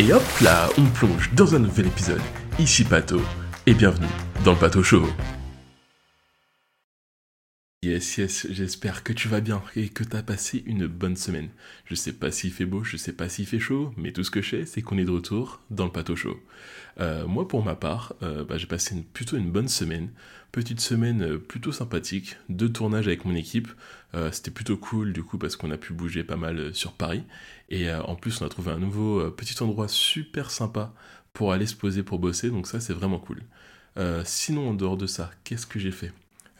Et hop là, on plonge dans un nouvel épisode. Ici Pato, et bienvenue dans le Pato Show. Yes, yes, j'espère que tu vas bien et que tu as passé une bonne semaine. Je sais pas s'il fait beau, je sais pas s'il fait chaud, mais tout ce que je sais, c'est qu'on est de retour dans le Show. Euh, moi, pour ma part, euh, bah, j'ai passé plutôt une bonne semaine. Petite semaine euh, plutôt sympathique, deux tournages avec mon équipe. C'était plutôt cool du coup parce qu'on a pu bouger pas mal sur Paris. Et en plus, on a trouvé un nouveau petit endroit super sympa pour aller se poser pour bosser, donc ça, c'est vraiment cool. sinon, en dehors de ça, qu'est-ce que j'ai fait?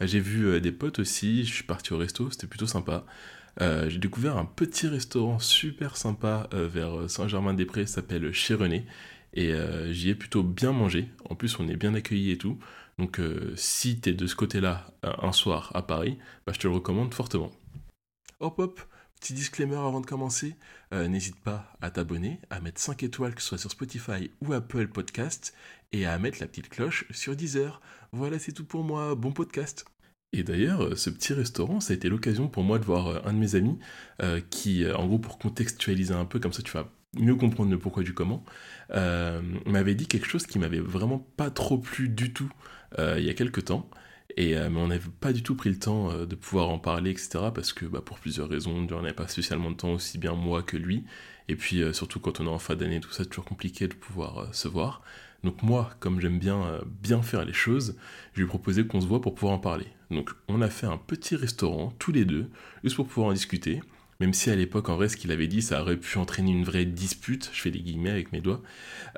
J'ai vu euh, des potes aussi, je suis parti au resto, c'était plutôt sympa. Euh, j'ai découvert un petit restaurant super sympa euh, vers Saint-Germain-des-Prés, s'appelle Chez René. Et j'y ai plutôt bien mangé. En plus, on est bien accueillis et tout. Donc, si t'es de ce côté-là un soir à Paris, bah, je te le recommande fortement. Hop hop, petit disclaimer avant de commencer. N'hésite pas à t'abonner, à mettre 5 étoiles, que ce soit sur Spotify ou Apple Podcast, et à mettre la petite cloche sur Deezer. Voilà, c'est tout pour moi. Bon podcast. Et d'ailleurs, euh, ce petit restaurant, ça a été l'occasion pour moi de voir euh, un de mes amis euh, qui, en gros, pour contextualiser un peu, comme ça tu vas mieux comprendre le pourquoi du comment, m'avait dit quelque chose qui m'avait vraiment pas trop plu du tout il y a quelques temps. Et, mais on n'avait pas du tout pris le temps de pouvoir en parler, etc. Parce que bah, pour plusieurs raisons, on n'avait pas spécialement de temps, aussi bien moi que lui. Et puis surtout quand on est en fin d'année, tout ça, c'est toujours compliqué de pouvoir se voir. Donc moi, comme j'aime bien bien faire les choses, je lui ai proposé qu'on se voit pour pouvoir en parler. Donc on a fait un petit restaurant, tous les deux, juste pour pouvoir en discuter. Même si à l'époque, en vrai, ce qu'il avait dit, ça aurait pu entraîner une vraie dispute. Je fais des guillemets avec mes doigts.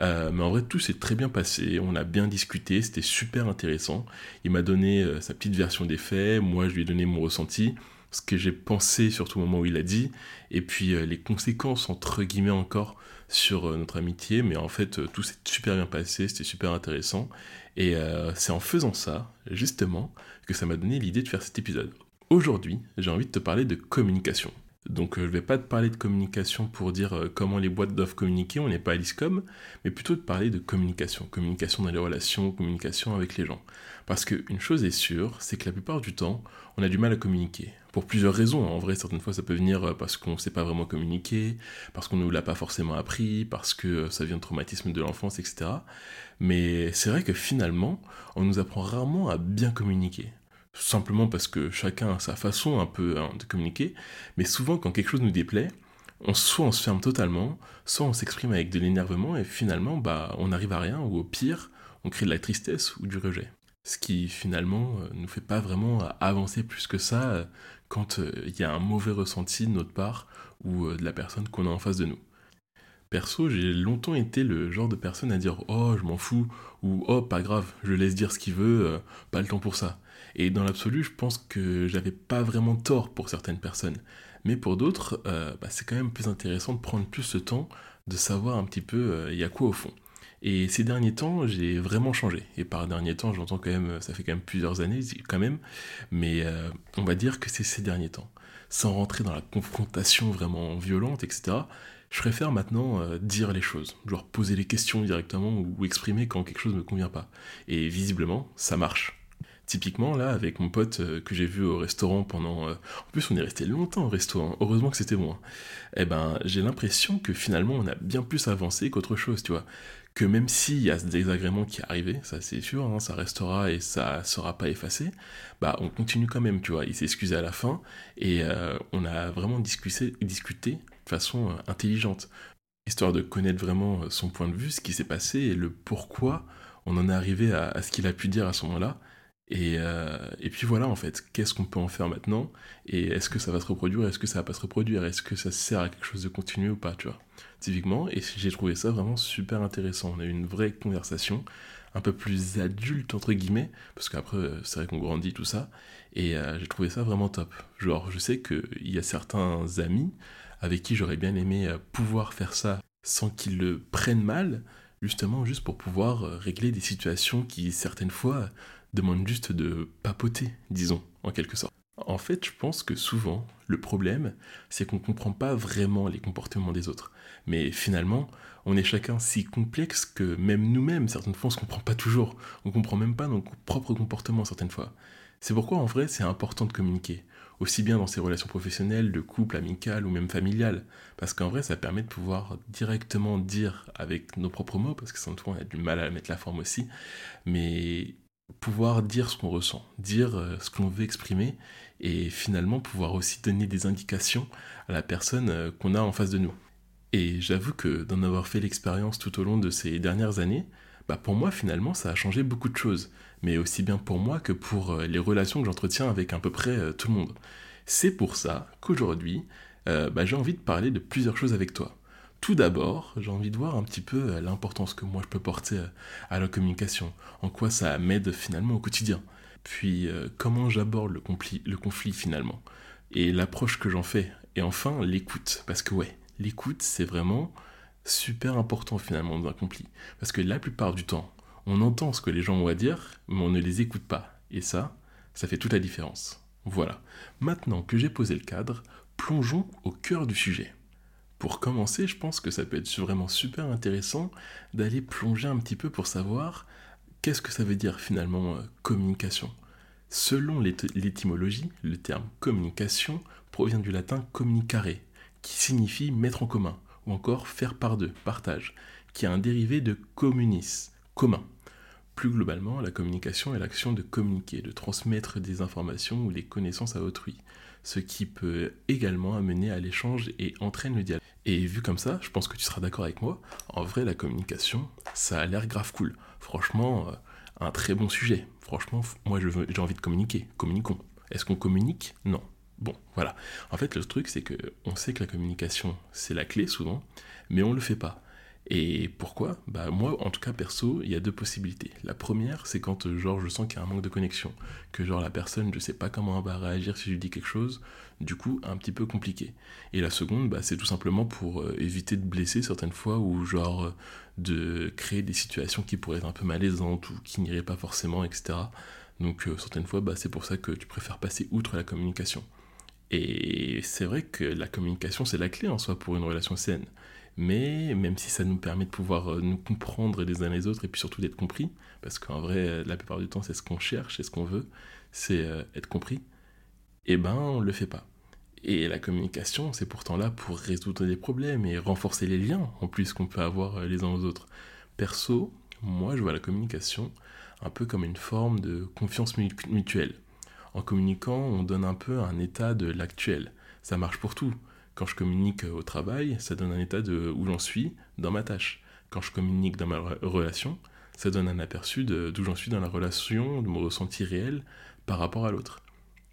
Euh, mais en vrai, tout s'est très bien passé. On a bien discuté. C'était super intéressant. Il m'a donné euh, sa petite version des faits. Moi, je lui ai donné mon ressenti ce que j'ai pensé surtout au moment où il a dit, et puis les conséquences entre guillemets encore sur euh, notre amitié, mais en fait euh, tout s'est super bien passé, c'était super intéressant, et euh, c'est en faisant ça, justement, que ça m'a donné l'idée de faire cet épisode. Aujourd'hui, j'ai envie de te parler de communication. Donc je ne vais pas te parler de communication pour dire comment les boîtes doivent communiquer, on n'est pas à l'ISCOM, mais plutôt de parler de communication, communication dans les relations, communication avec les gens. Parce qu'une chose est sûre, c'est que la plupart du temps, on a du mal à communiquer pour plusieurs raisons. En vrai, certaines fois, ça peut venir euh, parce qu'on ne sait pas vraiment communiquer, parce qu'on ne nous l'a pas forcément appris, parce que euh, ça vient de traumatisme de l'enfance, etc. Mais c'est vrai que finalement, on nous apprend rarement à bien communiquer. Simplement parce que chacun a sa façon un peu hein, de communiquer, mais souvent quand quelque chose nous déplaît, on, soit on se ferme totalement, soit on s'exprime avec de l'énervement et finalement bah, on n'arrive à rien, ou au pire, on crée de la tristesse ou du rejet. Ce qui finalement ne euh, nous fait pas vraiment avancer plus que ça quand euh, il y a un mauvais ressenti de notre part ou euh, de la personne qu'on a en face de nous. Perso, j'ai longtemps été le genre de personne à dire oh je m'en fous ou oh pas grave, je laisse dire ce qu'il veut, euh, pas le temps pour ça. Et dans l'absolu, je pense que j'avais pas vraiment tort pour certaines personnes. Mais pour d'autres, bah, c'est quand même plus intéressant de prendre plus ce temps de savoir un petit peu il y a quoi au fond. Et ces derniers temps, j'ai vraiment changé. Et par derniers temps, j'entends quand même, ça fait quand même plusieurs années quand même, mais euh, on va dire que c'est ces derniers temps. Sans rentrer dans la confrontation vraiment violente, etc., je préfère maintenant euh, dire les choses, genre poser les questions directement ou exprimer quand quelque chose ne me convient pas. Et visiblement, ça marche. Typiquement, là, avec mon pote euh, que j'ai vu au restaurant pendant... en plus, on est resté longtemps au restaurant, heureusement que c'était moi. Eh ben, j'ai l'impression que finalement, on a bien plus avancé qu'autre chose, tu vois que même s'il y a ce désagrément qui est arrivé, ça c'est sûr, hein, ça restera et ça sera pas effacé, bah on continue quand même, tu vois. Il s'est excusé à la fin et euh, on a vraiment discuté, de façon euh, intelligente, histoire de connaître vraiment euh, son point de vue, ce qui s'est passé et le pourquoi on en est arrivé à ce qu'il a pu dire à ce moment-là. Euh, et, puis voilà, en fait, qu'est-ce qu'on peut en faire maintenant Et est-ce que ça va se reproduire Est-ce que ça va pas se reproduire Est-ce que ça sert à quelque chose de continuer ou pas, tu vois Typiquement, et j'ai trouvé ça vraiment super intéressant. On a eu une vraie conversation, un peu plus adulte, entre guillemets, parce qu'après, euh, c'est vrai qu'on grandit, tout ça, et euh, j'ai trouvé ça vraiment top. Genre, je sais qu'il y a certains amis avec qui j'aurais bien aimé pouvoir faire ça sans qu'ils le prennent mal, justement, juste pour pouvoir régler des situations qui, certaines fois, demande juste de papoter, disons, en quelque sorte. En fait, je pense que souvent, le problème, c'est qu'on ne comprend pas vraiment les comportements des autres. Mais finalement, on est chacun si complexe que même nous-mêmes, certaines fois, on ne se comprend pas toujours. On ne comprend même pas nos propres comportements certaines fois. C'est pourquoi, en vrai, c'est important de communiquer. aussi bien dans ses relations professionnelles, de couple, amicales ou même familiales. Parce qu'en vrai, ça permet de pouvoir directement dire avec nos propres mots, parce que souvent on a du mal à mettre la forme aussi, mais pouvoir dire ce qu'on ressent, dire euh, ce qu'on veut exprimer, et finalement pouvoir aussi donner des indications à la personne euh, qu'on a en face de nous. Et j'avoue que d'en avoir fait l'expérience tout au long de ces dernières années, bah pour moi finalement ça a changé beaucoup de choses, mais aussi bien pour moi que pour euh, les relations que j'entretiens avec à peu près tout le monde. C'est pour ça qu'aujourd'hui, bah, j'ai envie de parler de plusieurs choses avec toi. Tout d'abord, j'ai envie de voir un petit peu l'importance que moi je peux porter à la communication, en quoi ça m'aide finalement au quotidien, puis comment j'aborde le conflit, le conflit finalement, et l'approche que j'en fais, et enfin l'écoute, parce que ouais, l'écoute c'est vraiment super important finalement dans un conflit. Parce que la plupart du temps, on entend ce que les gens ont à dire, mais on ne les écoute pas. Et ça, ça fait toute la différence. Voilà. Maintenant que j'ai posé le cadre, plongeons au cœur du sujet. Pour commencer, je pense que ça peut être vraiment super intéressant d'aller plonger un petit peu pour savoir qu'est-ce que ça veut dire finalement euh, communication. Selon l'étymologie, le terme communication provient du latin communicare, qui signifie mettre en commun, ou encore faire par deux, partage, qui est un dérivé de communis, commun. Plus globalement, la communication est l'action de communiquer, de transmettre des informations ou des connaissances à autrui, ce qui peut également amener à l'échange et entraîne le dialogue. Et vu comme ça, je pense que tu seras d'accord avec moi, en vrai la communication, ça a l'air grave cool. Franchement, euh, un très bon sujet. Franchement, moi j'ai envie de communiquer. Communiquons. Est-ce qu'on communique? Non. Bon, voilà. En fait, le truc, c'est que on sait que la communication, c'est la clé souvent, mais on ne le fait pas. Et pourquoi? Bah moi, en tout cas perso, il y a deux possibilités. La première, c'est quand euh, genre je sens qu'il y a un manque de connexion, que genre la personne, je sais pas comment elle va réagir si je lui dis quelque chose, du coup un petit peu compliqué. Et la seconde, bah, c'est tout simplement pour euh, éviter de blesser certaines fois ou genre euh, de créer des situations qui pourraient être un peu malaisantes ou qui n'iraient pas forcément, etc. Donc certaines fois, bah, c'est pour ça que tu préfères passer outre la communication. Et c'est vrai que la communication, c'est la clé en soi pour une relation saine. Mais même si ça nous permet de pouvoir euh, nous comprendre les uns les autres et puis surtout d'être compris, parce qu'en vrai, la plupart du temps, c'est ce qu'on cherche, c'est ce qu'on veut, c'est euh, être compris, eh ben, on le fait pas. Et la communication, c'est pourtant là pour résoudre des problèmes et renforcer les liens en plus qu'on peut avoir euh, les uns aux autres. Perso, moi, je vois la communication un peu comme une forme de confiance mutuelle. En communiquant, on donne un peu un état de l'actuel. Ça marche pour tout. Quand je communique au travail, ça donne un état de où j'en suis dans ma tâche. Quand je communique dans ma relation, ça donne un aperçu d'où j'en suis dans la relation, de mon ressenti réel par rapport à l'autre.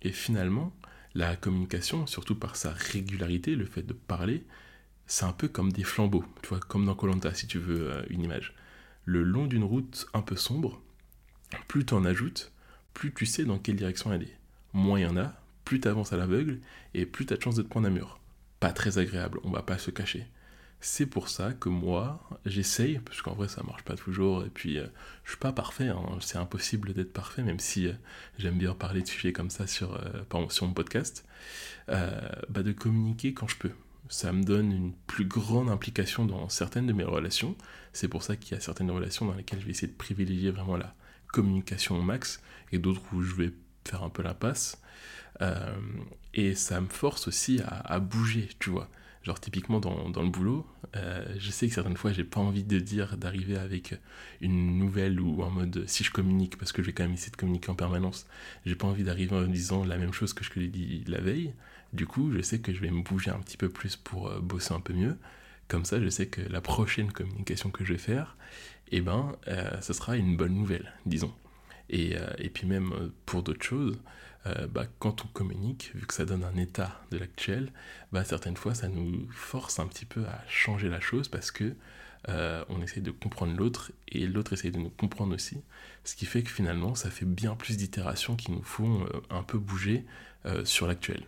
Et finalement, la communication, surtout par sa régularité, le fait de parler, c'est un peu comme des flambeaux, tu vois, comme dans Colanta si tu veux euh, une image. Le long d'une route un peu sombre, plus tu en ajoutes, plus tu sais dans quelle direction aller. Moins il y en a, plus tu avances à l'aveugle et plus tu as de chance de te prendre un mur. Pas très agréable, on va pas se cacher. C'est pour ça que moi, j'essaye, parce qu'en vrai ça marche pas toujours, et puis euh, je suis pas parfait, hein. c'est impossible d'être parfait, même si euh, j'aime bien parler de sujets comme ça sur, euh, sur mon podcast, bah, de communiquer quand je peux. Ça me donne une plus grande implication dans certaines de mes relations. C'est pour ça qu'il y a certaines relations dans lesquelles je vais essayer de privilégier vraiment la communication au max, et d'autres où je vais faire un peu la passe. Euh, et ça me force aussi à, bouger, tu vois. Genre typiquement dans, dans le boulot, euh, je sais que certaines fois j'ai pas envie de dire d'arriver avec une nouvelle ou en mode si je communique parce que je vais quand même essayer de communiquer en permanence. J'ai pas envie d'arriver en disant la même chose que je l'ai dit la veille. Du coup, je sais que je vais me bouger un petit peu plus pour euh, bosser un peu mieux. Comme ça, je sais que la prochaine communication que je vais faire, eh ben, ce sera une bonne nouvelle, disons. Euh, et, puis même euh, pour d'autres choses, euh, bah, quand on communique, vu que ça donne un état de l'actuel, bah, certaines fois ça nous force un petit peu à changer la chose parce que on essaie de comprendre l'autre et l'autre essaie de nous comprendre aussi. Ce qui fait que finalement ça fait bien plus d'itérations qui nous font un peu bouger sur l'actuel.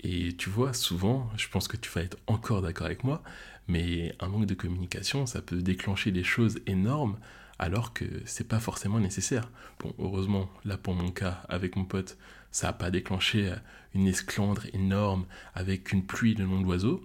Et tu vois, souvent, je pense que tu vas être encore d'accord avec moi, mais un manque de communication, ça peut déclencher des choses énormes alors que c'est pas forcément nécessaire. Bon, heureusement, là pour mon cas, avec mon pote, ça n'a pas déclenché euh, une esclandre énorme avec une pluie de noms d'oiseaux,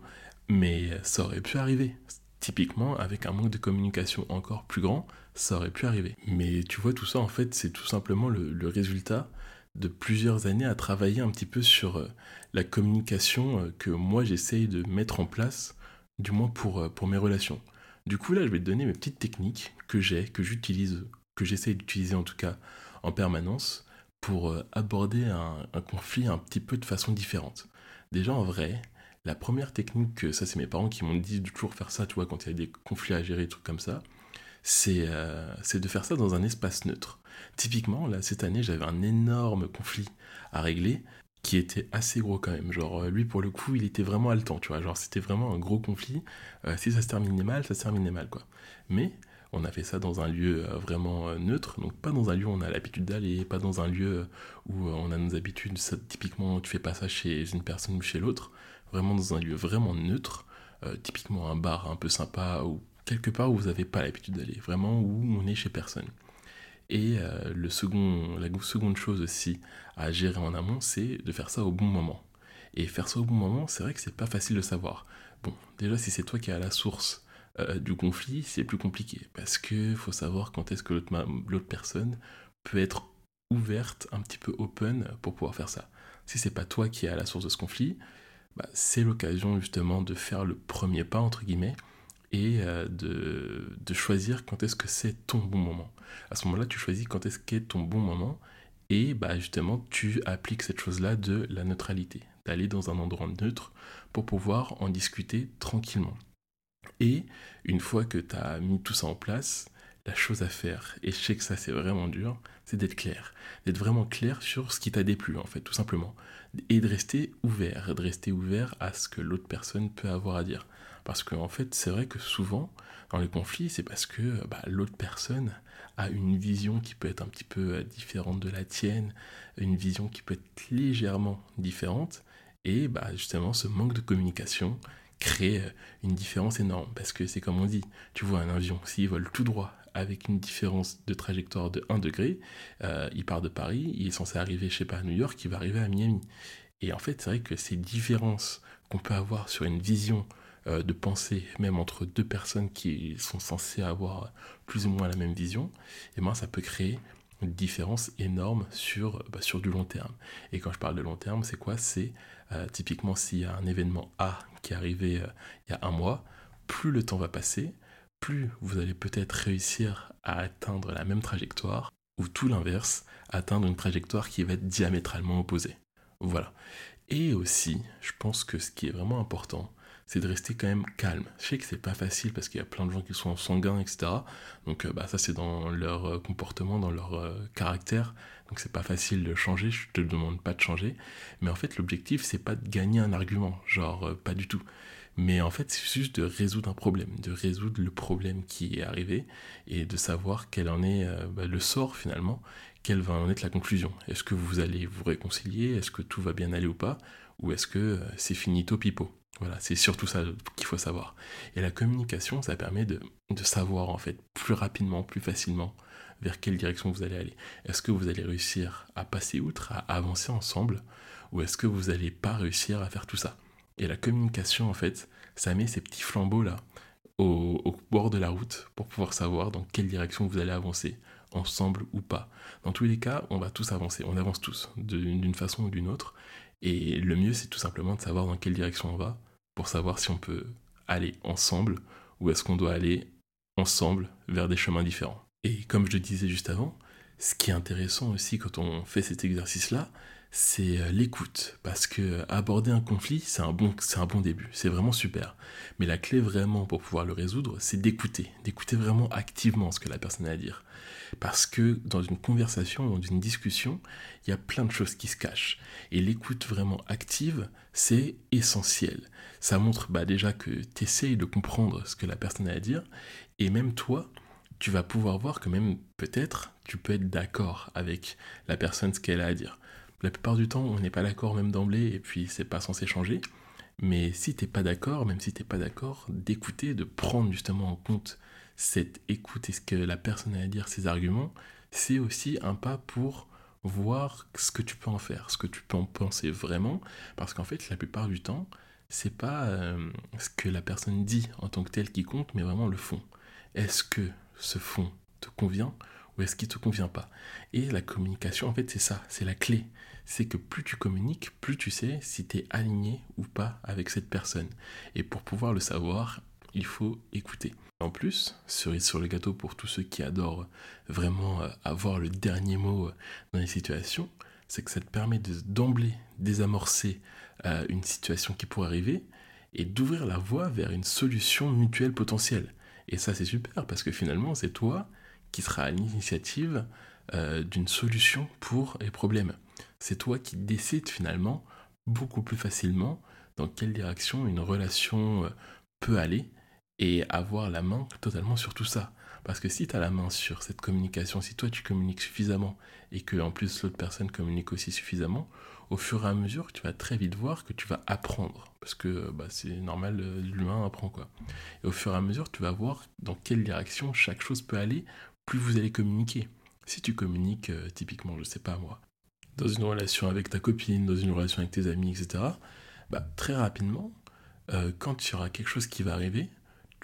mais ça aurait pu arriver. Typiquement, avec un manque de communication encore plus grand, ça aurait pu arriver. Mais tu vois, tout ça, en fait, c'est tout simplement le, résultat de plusieurs années à travailler un petit peu sur euh, la communication euh, que moi j'essaye de mettre en place, du moins pour, euh, pour mes relations. Du coup là je vais te donner mes petites techniques que j'ai, que j'utilise, que j'essaye d'utiliser en tout cas en permanence pour aborder un, conflit un petit peu de façon différente. Déjà en vrai, la première technique, ça c'est mes parents qui m'ont dit de toujours faire ça, tu vois, quand il y a des conflits à gérer, des trucs comme ça, c'est de faire ça dans un espace neutre. Typiquement, là, cette année, j'avais un énorme conflit à régler qui était assez gros quand même. Genre, euh, lui, pour le coup, il était vraiment haletant, tu vois. Genre, c'était vraiment un gros conflit. Euh, si ça se terminait mal, ça se terminait mal, quoi. Mais on a fait ça dans un lieu euh, vraiment neutre, donc pas dans un lieu où on a l'habitude d'aller, pas dans un lieu où on a nos habitudes. typiquement, tu fais pas ça chez une personne ou chez l'autre. Vraiment dans un lieu vraiment neutre, typiquement un bar un peu sympa ou quelque part où vous n'avez pas l'habitude d'aller. Vraiment où on est chez personne. Et euh, la seconde chose aussi à gérer en amont, c'est de faire ça au bon moment. Et faire ça au bon moment, c'est vrai que c'est pas facile de savoir. Bon, déjà, si c'est toi qui es à la source euh, du conflit, c'est plus compliqué. Parce qu'il faut savoir quand est-ce que l'autre personne peut être ouverte, un petit peu open pour pouvoir faire ça. Si c'est pas toi qui es à la source de ce conflit, bah, c'est l'occasion justement de faire le premier pas, entre guillemets, et euh, de, de, choisir quand est-ce que c'est ton bon moment. À ce moment-là, tu choisis quand est-ce qu'est ton bon moment et bah, justement, tu appliques cette chose-là de la neutralité, d'aller dans un endroit neutre pour pouvoir en discuter tranquillement. Et une fois que tu as mis tout ça en place, la chose à faire, et je sais que ça c'est vraiment dur, c'est d'être clair. D'être vraiment clair sur ce qui t'a déplu, en fait, tout simplement. Et de rester ouvert, de rester ouvert à ce que l'autre personne peut avoir à dire. Parce qu'en fait, c'est vrai que souvent, dans les conflits, c'est parce que bah, l'autre personne a une vision qui peut être un petit peu euh, différente de la tienne, une vision qui peut être légèrement différente, et bah, justement, ce manque de communication crée euh, une différence énorme. Parce que c'est comme on dit, tu vois un avion, s'il vole tout droit avec une différence de trajectoire de 1 degré, euh, il part de Paris, il est censé arriver, je sais pas, à New York, il va arriver à Miami. Et en fait, c'est vrai que ces différences qu'on peut avoir sur une vision euh, de pensée, même entre deux personnes qui sont censées avoir plus ou moins la même vision, et eh ben, ça peut créer une différence énorme sur, bah, sur du long terme. Et quand je parle de long terme, c'est quoi? C'est typiquement s'il y a un événement A qui est arrivé euh, il y a un mois, plus le temps va passer, plus vous allez peut-être réussir à atteindre la même trajectoire, ou tout l'inverse, atteindre une trajectoire qui va être diamétralement opposée. Voilà. Et aussi, je pense que ce qui est vraiment important, c'est de rester quand même calme. Je sais que c'est pas facile parce qu'il y a plein de gens qui sont sanguins, etc. Donc euh, bah, ça c'est dans leur euh, comportement, dans leur euh, caractère. Donc c'est pas facile de changer, je te demande pas de changer. Mais en fait l'objectif c'est pas de gagner un argument, genre pas du tout. Mais en fait c'est juste de résoudre un problème, de résoudre le problème qui est arrivé et de savoir quel en est bah, le sort finalement, quelle va en être la conclusion? Est-ce que vous allez vous réconcilier? Est-ce que tout va bien aller ou pas? Ou est-ce que c'est finito pipo? Voilà, c'est surtout ça qu'il faut savoir. Et la communication, ça permet de, savoir en fait plus rapidement, plus facilement vers quelle direction vous allez aller. Est-ce que vous allez réussir à passer outre, à avancer ensemble, ou est-ce que vous n'allez pas réussir à faire tout ça? Et la communication, en fait, ça met ces petits flambeaux là au, au, bord de la route pour pouvoir savoir dans quelle direction vous allez avancer, ensemble ou pas. Dans tous les cas, on va tous avancer, on avance tous, d'une façon ou d'une autre. Et le mieux, c'est tout simplement de savoir dans quelle direction on va pour savoir si on peut aller ensemble ou est-ce qu'on doit aller ensemble vers des chemins différents. Et comme je le disais juste avant, ce qui est intéressant aussi quand on fait cet exercice-là, c'est euh, l'écoute. Parce que euh, aborder un conflit, c'est un, bon, un bon début, c'est vraiment super. Mais la clé vraiment pour pouvoir le résoudre, c'est d'écouter, d'écouter vraiment activement ce que la personne a à dire. Parce que dans une conversation, dans une discussion, il y a plein de choses qui se cachent. Et l'écoute vraiment active, c'est essentiel. Ça montre bah, déjà que tu essayes de comprendre ce que la personne a à dire. Et même toi, tu vas pouvoir voir que même peut-être tu peux être d'accord avec la personne ce qu'elle a à dire. La plupart du temps, on n'est pas d'accord même d'emblée et puis c'est pas censé changer. Mais si t'es pas d'accord, même si t'es pas d'accord, d'écouter, de prendre justement en compte cette écoute et ce que la personne a à dire, ses arguments, c'est aussi un pas pour voir ce que tu peux en faire, ce que tu peux en penser vraiment, parce qu'en fait, la plupart du temps, c'est pas euh, ce que la personne dit en tant que tel qui compte, mais vraiment le fond. Est-ce que ce fond te convient ou est-ce qui te convient pas? Et la communication, en fait, c'est ça, c'est la clé. C'est que plus tu communiques, plus tu sais si tu es aligné ou pas avec cette personne. Et pour pouvoir le savoir, il faut écouter. En plus, cerise sur le gâteau pour tous ceux qui adorent vraiment euh, avoir le dernier mot euh, dans les situations, c'est que ça te permet de d'emblée désamorcer euh, une situation qui pourrait arriver et d'ouvrir la voie vers une solution mutuelle potentielle. Et ça, c'est super parce que finalement, c'est toi qui seras à l'initiative d'une solution pour les problèmes. C'est toi qui décides finalement beaucoup plus facilement dans quelle direction une relation peut aller et avoir la main totalement sur tout ça. Parce que si tu as la main sur cette communication, si toi tu communiques suffisamment et que en plus l'autre personne communique aussi suffisamment, au fur et à mesure, tu vas très vite voir que tu vas apprendre. Parce que bah, c'est normal, euh, l'humain apprend quoi. Et au fur et à mesure, tu vas voir dans quelle direction chaque chose peut aller, plus vous allez communiquer. Si tu communiques, euh, typiquement, je sais pas moi, dans une relation avec ta copine, dans une relation avec tes amis, etc., bah, très rapidement, euh, quand il y aura quelque chose qui va arriver,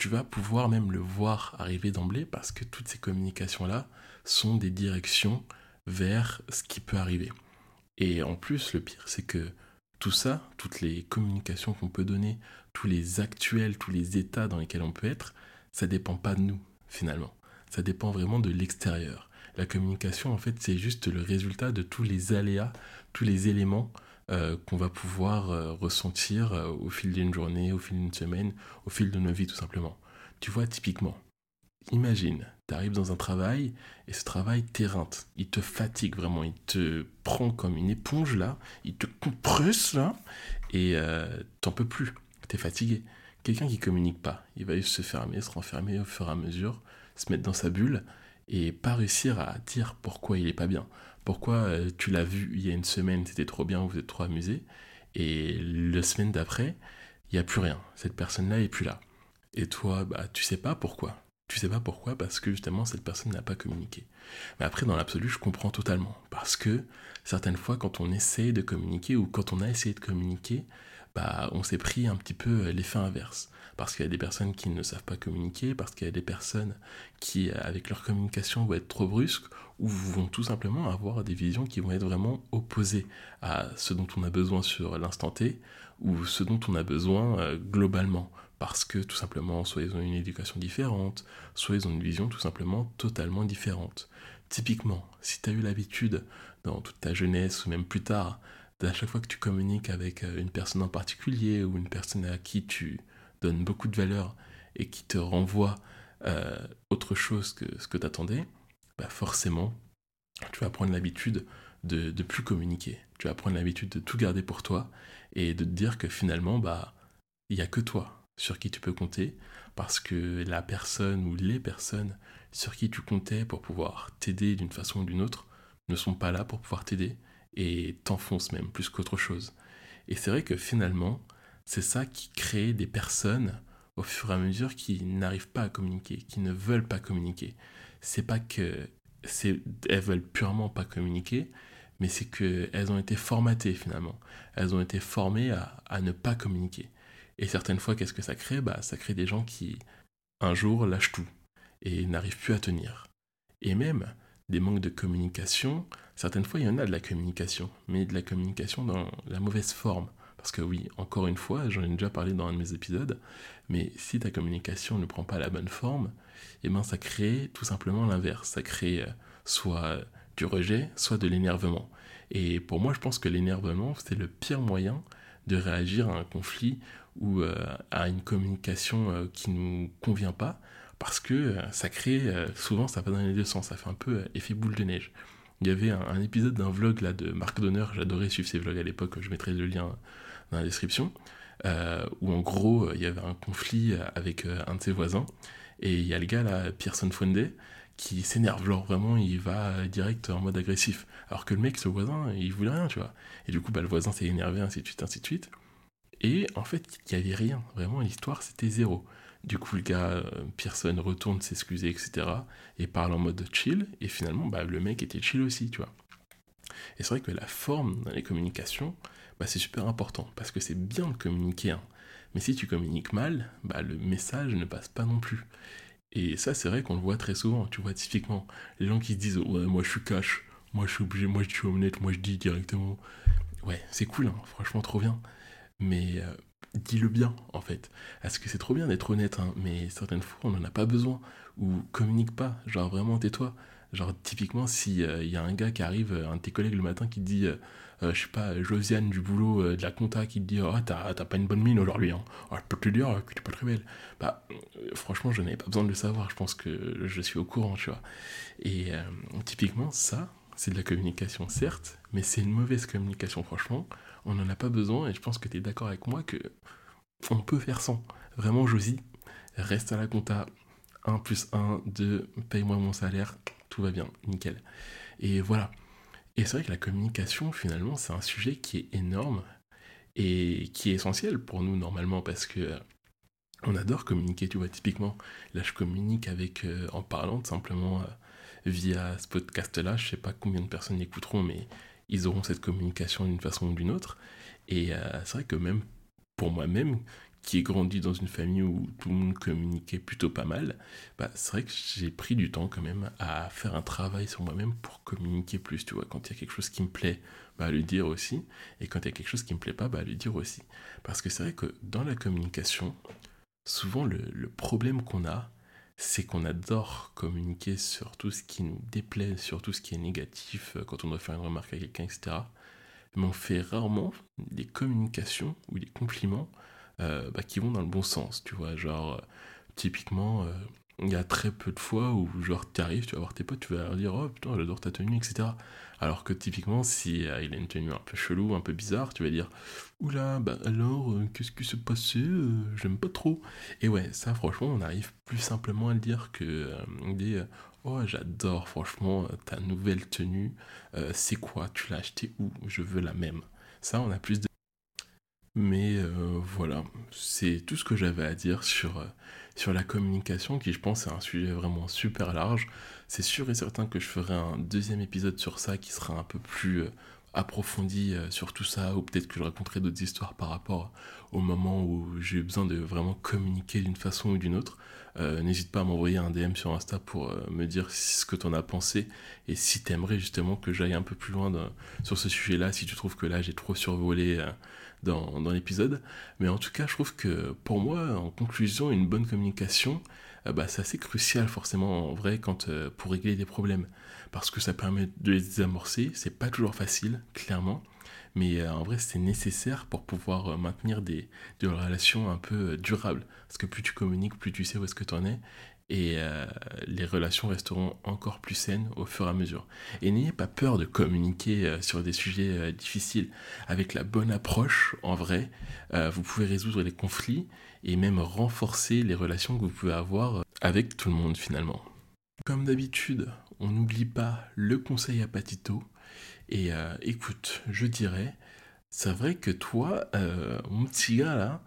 tu vas pouvoir même le voir arriver d'emblée parce que toutes ces communications-là sont des directions vers ce qui peut arriver. Et en plus, le pire, c'est que tout ça, toutes les communications qu'on peut donner, tous les actuels, tous les états dans lesquels on peut être, ça dépend pas de nous, finalement. Ça dépend vraiment de l'extérieur. La communication, en fait, c'est juste le résultat de tous les aléas, tous les éléments euh, qu'on va pouvoir euh, ressentir euh, au fil d'une journée, au fil d'une semaine, au fil de nos vies tout simplement. Tu vois, typiquement, imagine, tu arrives dans un travail et ce travail t'éreinte, il te fatigue vraiment, il te prend comme une éponge là, il te compresse là et t'en peux plus, t'es fatigué. Quelqu'un qui communique pas, il va juste se fermer, se renfermer au fur et à mesure, se mettre dans sa bulle et pas réussir à dire pourquoi il est pas bien. Pourquoi euh, tu l'as vu il y a une semaine, c'était trop bien, vous êtes trop amusé, et la semaine d'après, il n'y a plus rien. Cette personne-là est plus là. Et toi, bah, tu sais pas pourquoi. Tu sais pas pourquoi parce que justement cette personne n'a pas communiqué. Mais après, dans l'absolu, je comprends totalement. Parce que certaines fois, quand on essaie de communiquer ou quand on a essayé de communiquer, bah, on s'est pris un petit peu l'effet inverse parce qu'il y a des personnes qui ne savent pas communiquer, parce qu'il y a des personnes qui, avec leur communication, vont être trop brusques, ou vont tout simplement avoir des visions qui vont être vraiment opposées à ce dont on a besoin sur l'instant T, ou ce dont on a besoin euh, globalement, parce que tout simplement, soit ils ont une éducation différente, soit ils ont une vision tout simplement totalement différente. Typiquement, si tu as eu l'habitude, dans toute ta jeunesse, ou même plus tard, à chaque fois que tu communiques avec euh, une personne en particulier, ou une personne à qui tu donne beaucoup de valeur et qui te renvoie euh, autre chose que ce que tu attendais, bah forcément, tu vas prendre l'habitude de, de plus communiquer. Tu vas prendre l'habitude de tout garder pour toi et de te dire que finalement, bah, il n'y a que toi sur qui tu peux compter parce que la personne ou les personnes sur qui tu comptais pour pouvoir t'aider d'une façon ou d'une autre ne sont pas là pour pouvoir t'aider et t'enfoncent même plus qu'autre chose. Et c'est vrai que finalement, c'est ça qui crée des personnes au fur et à mesure qui n'arrivent pas à communiquer, qui ne veulent pas communiquer. C'est pas que c'est elles veulent purement pas communiquer, mais c'est qu'elles ont été formatées finalement. Elles ont été formées à, ne pas communiquer. Et certaines fois, qu'est-ce que ça crée? Bah, Ça crée des gens qui, un jour, lâchent tout et n'arrivent plus à tenir. Et même des manques de communication, certaines fois, il y en a de la communication, mais de la communication dans la mauvaise forme. Parce que oui, encore une fois, j'en ai déjà parlé dans un de mes épisodes, mais si ta communication ne prend pas la bonne forme, eh ben ça crée tout simplement l'inverse. Ça crée euh, soit du rejet, soit de l'énervement. Et pour moi, je pense que l'énervement, c'est le pire moyen de réagir à un conflit ou euh, à une communication euh, qui ne nous convient pas, parce que ça crée, souvent ça va dans les deux sens, ça fait un peu effet boule de neige. Il y avait un, épisode d'un vlog là de Marc Donner, j'adorais suivre ses vlogs à l'époque, je mettrai le lien dans la description, euh, où en gros, il y avait un conflit avec euh, un de ses voisins, et il y a le gars là, Pearson Fonde, qui s'énerve, genre vraiment, il va direct en mode agressif. Alors que le mec, ce voisin, il voulait rien, tu vois. Et du coup, bah, le voisin s'est énervé, ainsi de suite, ainsi de suite. Et en fait, il n'y avait rien. Vraiment, l'histoire, c'était zéro. Du coup, le gars, euh, Pearson retourne s'excuser, etc. Et parle en mode chill. Et finalement, bah, le mec était chill aussi, tu vois. Et c'est vrai que la forme dans les communications, bah, c'est super important parce que c'est bien de communiquer. Hein. Mais si tu communiques mal, bah, le message ne passe pas non plus. Et ça, c'est vrai qu'on le voit très souvent, tu vois, typiquement. Les gens qui se disent, ouais, moi je suis cash, moi je suis obligé, moi je suis honnête, moi je dis directement. Ouais, c'est cool, hein, franchement, trop bien. Mais euh, dis-le bien, en fait. Parce que c'est trop bien d'être honnête, hein, mais certaines fois, on n'en a pas besoin. Ou communique pas, genre vraiment tais-toi. Genre, typiquement, s'il y a un gars qui arrive, un de tes collègues le matin qui dit, euh, euh, je sais pas, Josiane du boulot, euh, de la compta, qui te dit, oh, t'as pas une bonne mine aujourd'hui, hein. Oh, je peux te dire que tu pas très belle. Bah, franchement, je n'avais pas besoin de le savoir, je pense que je suis au courant, tu vois. Et typiquement, ça, c'est de la communication, certes, mais c'est une mauvaise communication, franchement. On n'en a pas besoin, et je pense que tu es d'accord avec moi que on peut faire sans. Vraiment, Josie, reste à la compta. 1 plus 1, 2, paye-moi mon salaire, tout va bien, nickel. Et voilà. Et c'est vrai que la communication, finalement, c'est un sujet qui est énorme et qui est essentiel pour nous normalement parce que euh, on adore communiquer, tu vois, typiquement. Là, je communique avec, euh, en parlant simplement euh, via ce podcast-là. Je sais pas combien de personnes l'écouteront, mais ils auront cette communication d'une façon ou d'une autre. Et c'est vrai que même pour moi-même, qui ai grandi dans une famille où tout le monde communiquait plutôt pas mal, bah, c'est vrai que j'ai pris du temps quand même à faire un travail sur moi-même pour communiquer plus, tu vois. Quand il y a quelque chose qui me plaît, bah, le dire aussi. Et quand il y a quelque chose qui me plaît pas, bah, le dire aussi. Parce que c'est vrai que dans la communication, souvent le, le problème qu'on a, c'est qu'on adore communiquer sur tout ce qui nous déplaît, sur tout ce qui est négatif, euh, quand on doit faire une remarque à quelqu'un, etc. Mais on fait rarement des communications ou des compliments euh, bah, qui vont dans le bon sens, tu vois. Genre, euh, typiquement, euh, il y a très peu de fois où, genre, tu arrives, tu vas voir tes potes, tu vas leur dire, oh putain, j'adore ta tenue, etc. Alors que typiquement, si il a une tenue un peu chelou, un peu bizarre, tu vas dire, oula, bah alors, qu'est-ce qui s'est passé J'aime pas trop. Et ouais, ça, franchement, on arrive plus simplement à le dire que des, oh, j'adore, franchement, ta nouvelle tenue, c'est quoi Tu l'as acheté où Je veux la même. Ça, on a plus de mais euh, voilà, c'est tout ce que j'avais à dire sur, euh, sur la communication, qui je pense est un sujet vraiment super large. C'est sûr et certain que je ferai un deuxième épisode sur ça qui sera un peu plus euh, approfondi sur tout ça, ou peut-être que je raconterai d'autres histoires par rapport au moment où j'ai eu besoin de vraiment communiquer d'une façon ou d'une autre. N'hésite pas à m'envoyer un DM sur Insta pour me dire ce que tu en as pensé et si tu aimerais justement que j'aille un peu plus loin sur ce sujet-là, si tu trouves que là j'ai trop survolé dans, l'épisode. Mais en tout cas, je trouve que pour moi, en conclusion, une bonne communication, euh, bah, c'est assez crucial forcément en vrai quand, euh, pour régler des problèmes. Parce que ça permet de les désamorcer. C'est pas toujours facile, clairement. Mais euh, en vrai, c'est nécessaire pour pouvoir maintenir des, des, relations un peu durables. Parce que plus tu communiques, plus tu sais où est-ce que tu en es et euh, les relations resteront encore plus saines au fur et à mesure. Et n'ayez pas peur de communiquer euh, sur des sujets euh, difficiles. Avec la bonne approche, en vrai, vous pouvez résoudre les conflits et même renforcer les relations que vous pouvez avoir avec tout le monde finalement. Comme d'habitude, on n'oublie pas le conseil à Patito. Et écoute, je dirais, c'est vrai que toi, mon petit gars là,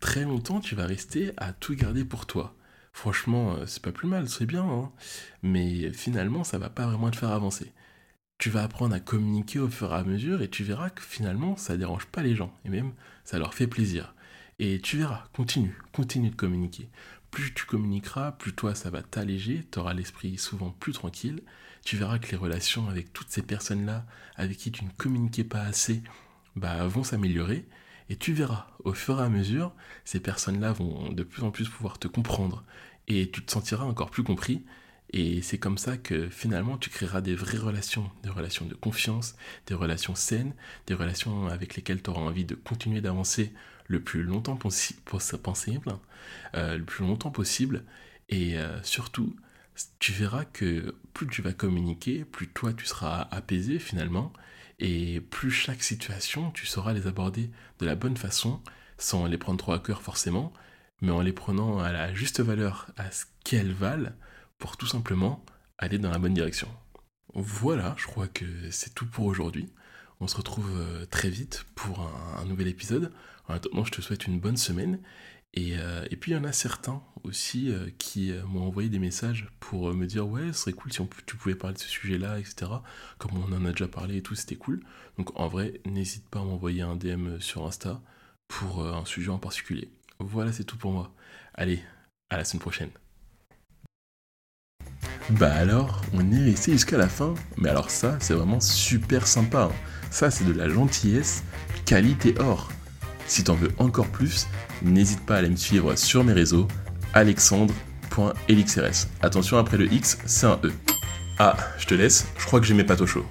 très longtemps tu vas rester à tout garder pour toi. Franchement, euh, c'est pas plus mal, c'est bien, hein. mais finalement, ça va pas vraiment te faire avancer. Tu vas apprendre à communiquer au fur et à mesure et tu verras que finalement, ça dérange pas les gens et même ça leur fait plaisir. Et tu verras, continue, continue de communiquer. Plus tu communiqueras, plus toi ça va t'alléger, tu l'esprit souvent plus tranquille. Tu verras que les relations avec toutes ces personnes-là, avec qui tu ne communiquais pas assez, bah, vont s'améliorer. Et tu verras, au fur et à mesure, ces personnes-là vont de plus en plus pouvoir te comprendre, et tu te sentiras encore plus compris. Et c'est comme ça que finalement tu créeras des vraies relations, des relations de confiance, des relations saines, des relations avec lesquelles tu auras envie de continuer d'avancer le plus longtemps possible, euh, le plus longtemps possible. Et euh, surtout, tu verras que plus tu vas communiquer, plus toi tu seras apaisé finalement, et plus chaque situation, tu sauras les aborder de la bonne façon, sans les prendre trop à cœur forcément, mais en les prenant à la juste valeur, à ce qu'elles valent, pour tout simplement aller dans la bonne direction. Voilà, je crois que c'est tout pour aujourd'hui. On se retrouve euh, très vite pour un, nouvel épisode. En attendant, je te souhaite une bonne semaine. Et, euh, puis il y en a certains aussi euh, qui m'ont envoyé des messages pour me dire ouais, ce serait cool si tu pouvais parler de ce sujet-là, etc. Comme on en a déjà parlé et tout, c'était cool. Donc en vrai, n'hésite pas à m'envoyer un DM sur Insta pour un sujet en particulier. Voilà, c'est tout pour moi. Allez, à la semaine prochaine. Bah alors, on est resté jusqu'à la fin. Mais alors ça, c'est vraiment super sympa. hein. Ça, c'est de la gentillesse, qualité or. Si t'en veux encore plus, n'hésite pas à aller me suivre sur mes réseaux, alexandre.elixrs. Attention, après le X, c'est un E. Ah, je te laisse, je crois que j'ai mes pâtes au chaud.